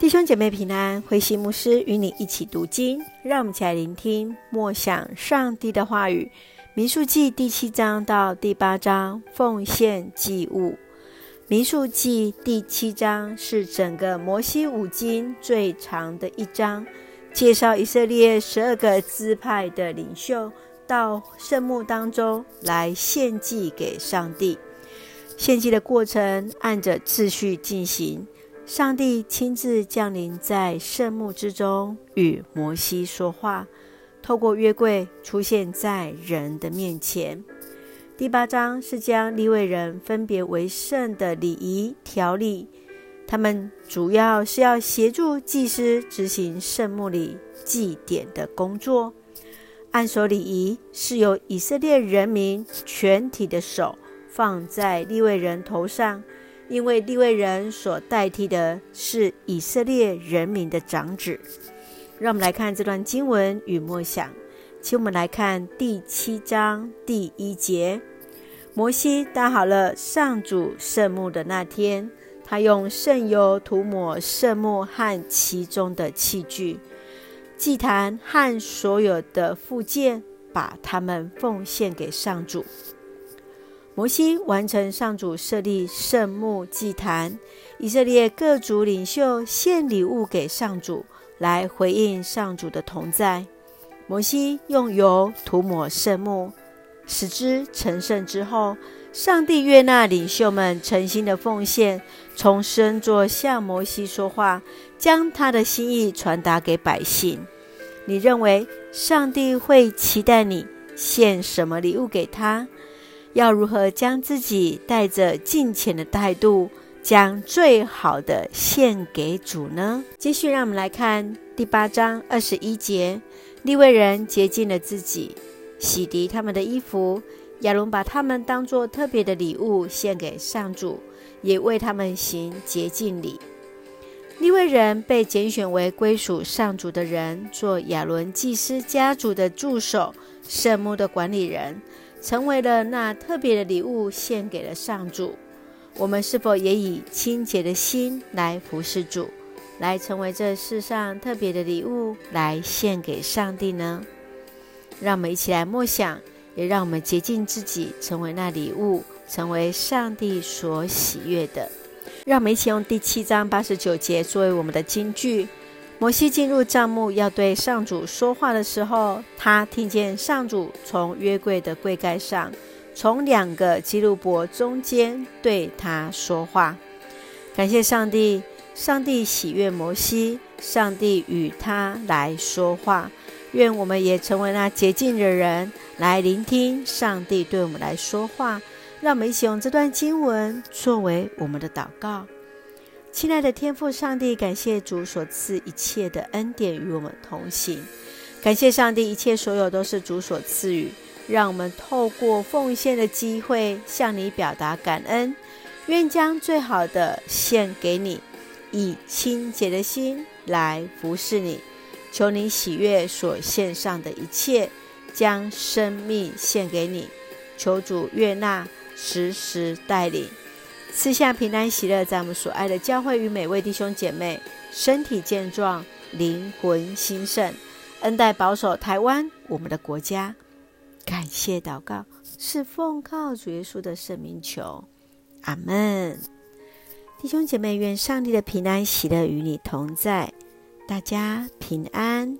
弟兄姐妹平安，慧馨牧师与你一起读经，让我们一起来聆听默想上帝的话语。民数记第七章到第八章，奉献祭物。民数记第七章是整个摩西五经最长的一章，介绍以色列十二个支派的领袖到圣幕当中来献祭给上帝。献祭的过程按着次序进行。上帝亲自降临在圣幕之中，与摩西说话，透过约柜出现在人的面前。第八章是将利未人分别为圣的礼仪条例，他们主要是要协助祭司执行圣幕里祭典的工作。按手礼仪是由以色列人民全体的手放在利未人头上。因为立位人所代替的是以色列人民的长子，让我们来看这段经文与默想。请我们来看第七章第一节：摩西搭好了上主圣幕的那天，他用圣油涂抹圣幕和其中的器具、祭坛和所有的附件，把它们奉献给上主。摩西完成上主设立圣幕祭坛，以色列各族领袖献礼物给上主，来回应上主的同在。摩西用油涂抹圣幕，使之成圣之后，上帝悦纳领袖们诚心的奉献，从施恩座向摩西说话，将他的心意传达给百姓。你认为上帝会期待你献什么礼物给他？要如何将自己带着敬虔的态度，将最好的献给主呢？继续，让我们来看第八章二十一节：利未人洁净了自己，洗涤他们的衣服。亚伦把他们当作特别的礼物献给上主，也为他们行洁净礼。利未人被拣选为归属上主的人，做亚伦祭司家族的助手，圣幕的管理人。成为了那特别的礼物，献给了上主。我们是否也以清洁的心来服侍主，来成为这世上特别的礼物，来献给上帝呢？让我们一起来默想，也让我们洁净自己，成为那礼物，成为上帝所喜悦的。让我们一起用第七章八十九节作为我们的金句。摩西进入帐幕要对上主说话的时候，他听见上主从约柜的柜盖上，从两个基路伯中间对他说话。感谢上帝，上帝喜悦摩西，上帝与他来说话。愿我们也成为那洁净的人，来聆听上帝对我们来说话。让我们一起用这段经文作为我们的祷告。亲爱的天父上帝，感谢主所赐一切的恩典与我们同行。感谢上帝，一切所有都是主所赐予，让我们透过奉献的机会向你表达感恩。愿将最好的献给你，以清洁的心来服侍你。求你喜悦所献上的一切，将生命献给你。求主悦纳，时时带领。赐下平安喜乐，在我们所爱的教会与每位弟兄姐妹身体健壮、灵魂兴盛，恩待保守台湾我们的国家。感谢祷告，是奉靠主耶稣的圣名求，阿门。弟兄姐妹，愿上帝的平安喜乐与你同在，大家平安。